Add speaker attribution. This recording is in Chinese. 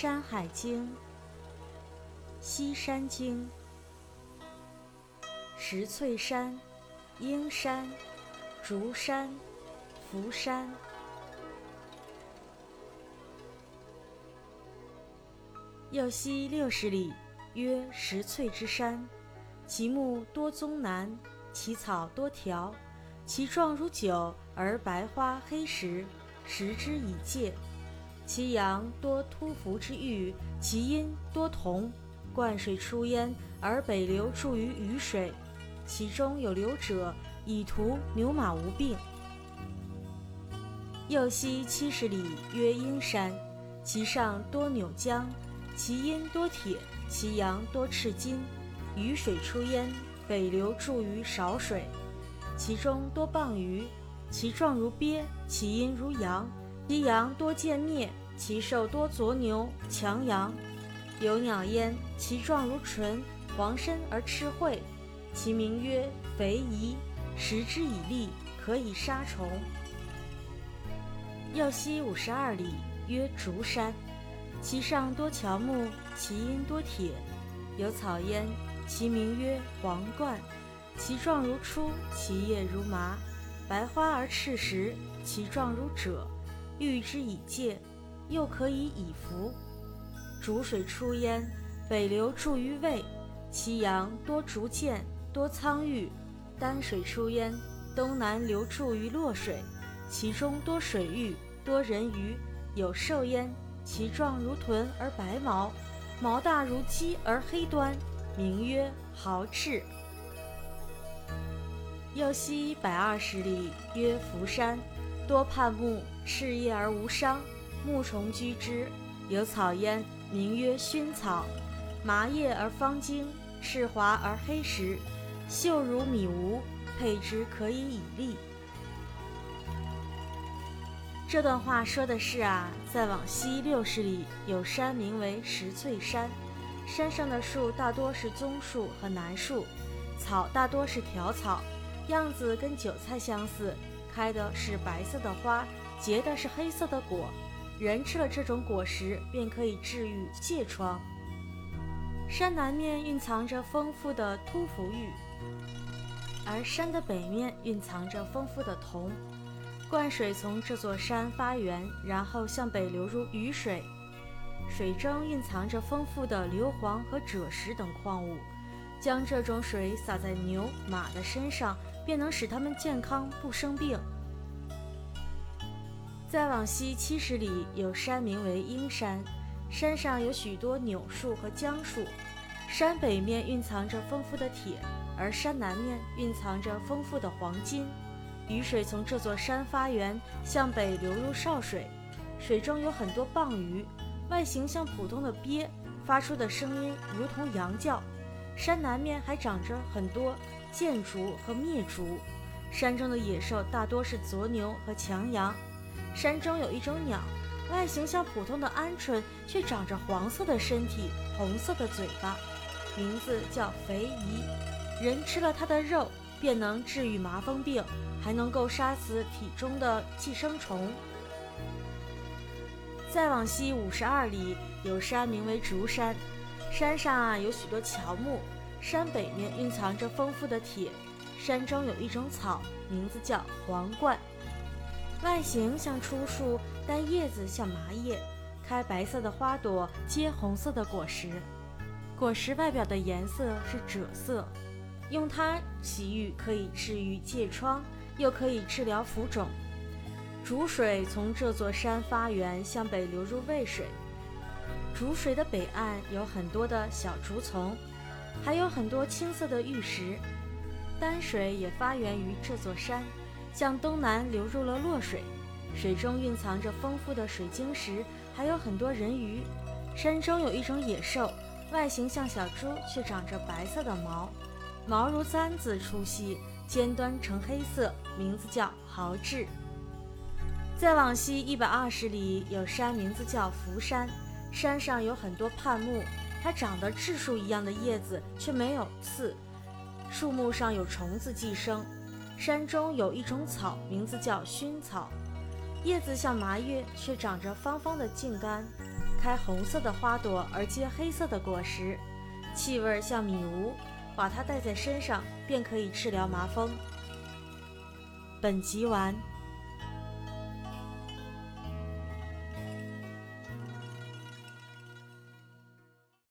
Speaker 1: 山海经》《西山经》石翠山、英山、竹山、福山。右西六十里，曰石翠之山，其木多棕楠，其草多条，其状如酒，而白花黑石，食之以戒。其阳多突伏之玉，其阴多铜。灌水出焉，而北流注于雨水。其中有流者，以图牛马无病。右西七十里，曰阴山，其上多扭江，其阴多铁，其阳多赤金。雨水出焉，北流注于少水。其中多蚌鱼，其状如鳖，其阴如羊。其阳多见灭，其兽多左牛、强羊。有鸟焉，其状如唇，黄身而赤喙，其名曰肥夷，食之以利，可以杀虫。右西五十二里，曰竹山，其上多乔木，其阴多铁。有草焉，其名曰黄冠，其状如初，其叶如麻，白花而赤实，其状如赭。欲之以戒，又可以以服。逐水出焉，北流注于渭，其阳多竹箭，多苍玉。丹水出焉，东南流注于洛水，其中多水域，多人鱼。有兽焉，其状如豚而白毛，毛大如鸡而黑端，名曰豪赤。右西百二十里，曰福山。多盼木，赤叶而无伤，木虫居之。有草焉，名曰熏草，麻叶而方茎，赤滑而黑实，秀如米无，配之可以以利。这段话说的是啊，再往西六十里有山，名为石翠山，山上的树大多是棕树和楠树，草大多是条草，样子跟韭菜相似。开的是白色的花，结的是黑色的果，人吃了这种果实便可以治愈疥疮。山南面蕴藏着丰富的突伏玉，而山的北面蕴藏着丰富的铜。灌水从这座山发源，然后向北流入雨水，水中蕴藏着丰富的硫磺和赭石等矿物。将这种水洒在牛马的身上，便能使它们健康不生病。再往西七十里有山，名为阴山，山上有许多柳树和姜树。山北面蕴藏着丰富的铁，而山南面蕴藏着丰富的黄金。雨水从这座山发源，向北流入少水，水中有很多蚌鱼，外形像普通的鳖，发出的声音如同羊叫。山南面还长着很多箭竹和灭竹，山中的野兽大多是左牛和强羊。山中有一种鸟，外形像普通的鹌鹑，却长着黄色的身体、红色的嘴巴，名字叫肥夷。人吃了它的肉，便能治愈麻风病，还能够杀死体中的寄生虫。再往西五十二里有山，名为竹山。山上啊有许多乔木，山北面蕴藏着丰富的铁。山中有一种草，名字叫黄冠，外形像初树，但叶子像麻叶，开白色的花朵，结红色的果实。果实外表的颜色是赭色，用它洗浴可以治愈疥疮，又可以治疗浮肿。竹水从这座山发源，向北流入渭水。竹水的北岸有很多的小竹丛，还有很多青色的玉石。丹水也发源于这座山，向东南流入了洛水，水中蕴藏着丰富的水晶石，还有很多人鱼。山中有一种野兽，外形像小猪，却长着白色的毛，毛如簪子粗细，尖端呈黑色，名字叫豪志。再往西一百二十里有山，名字叫福山。山上有很多畔木，它长得质树一样的叶子，却没有刺。树木上有虫子寄生。山中有一种草，名字叫熏草，叶子像麻叶，却长着方方的茎干。开红色的花朵而结黑色的果实，气味像米糊，把它带在身上便可以治疗麻风。本集完。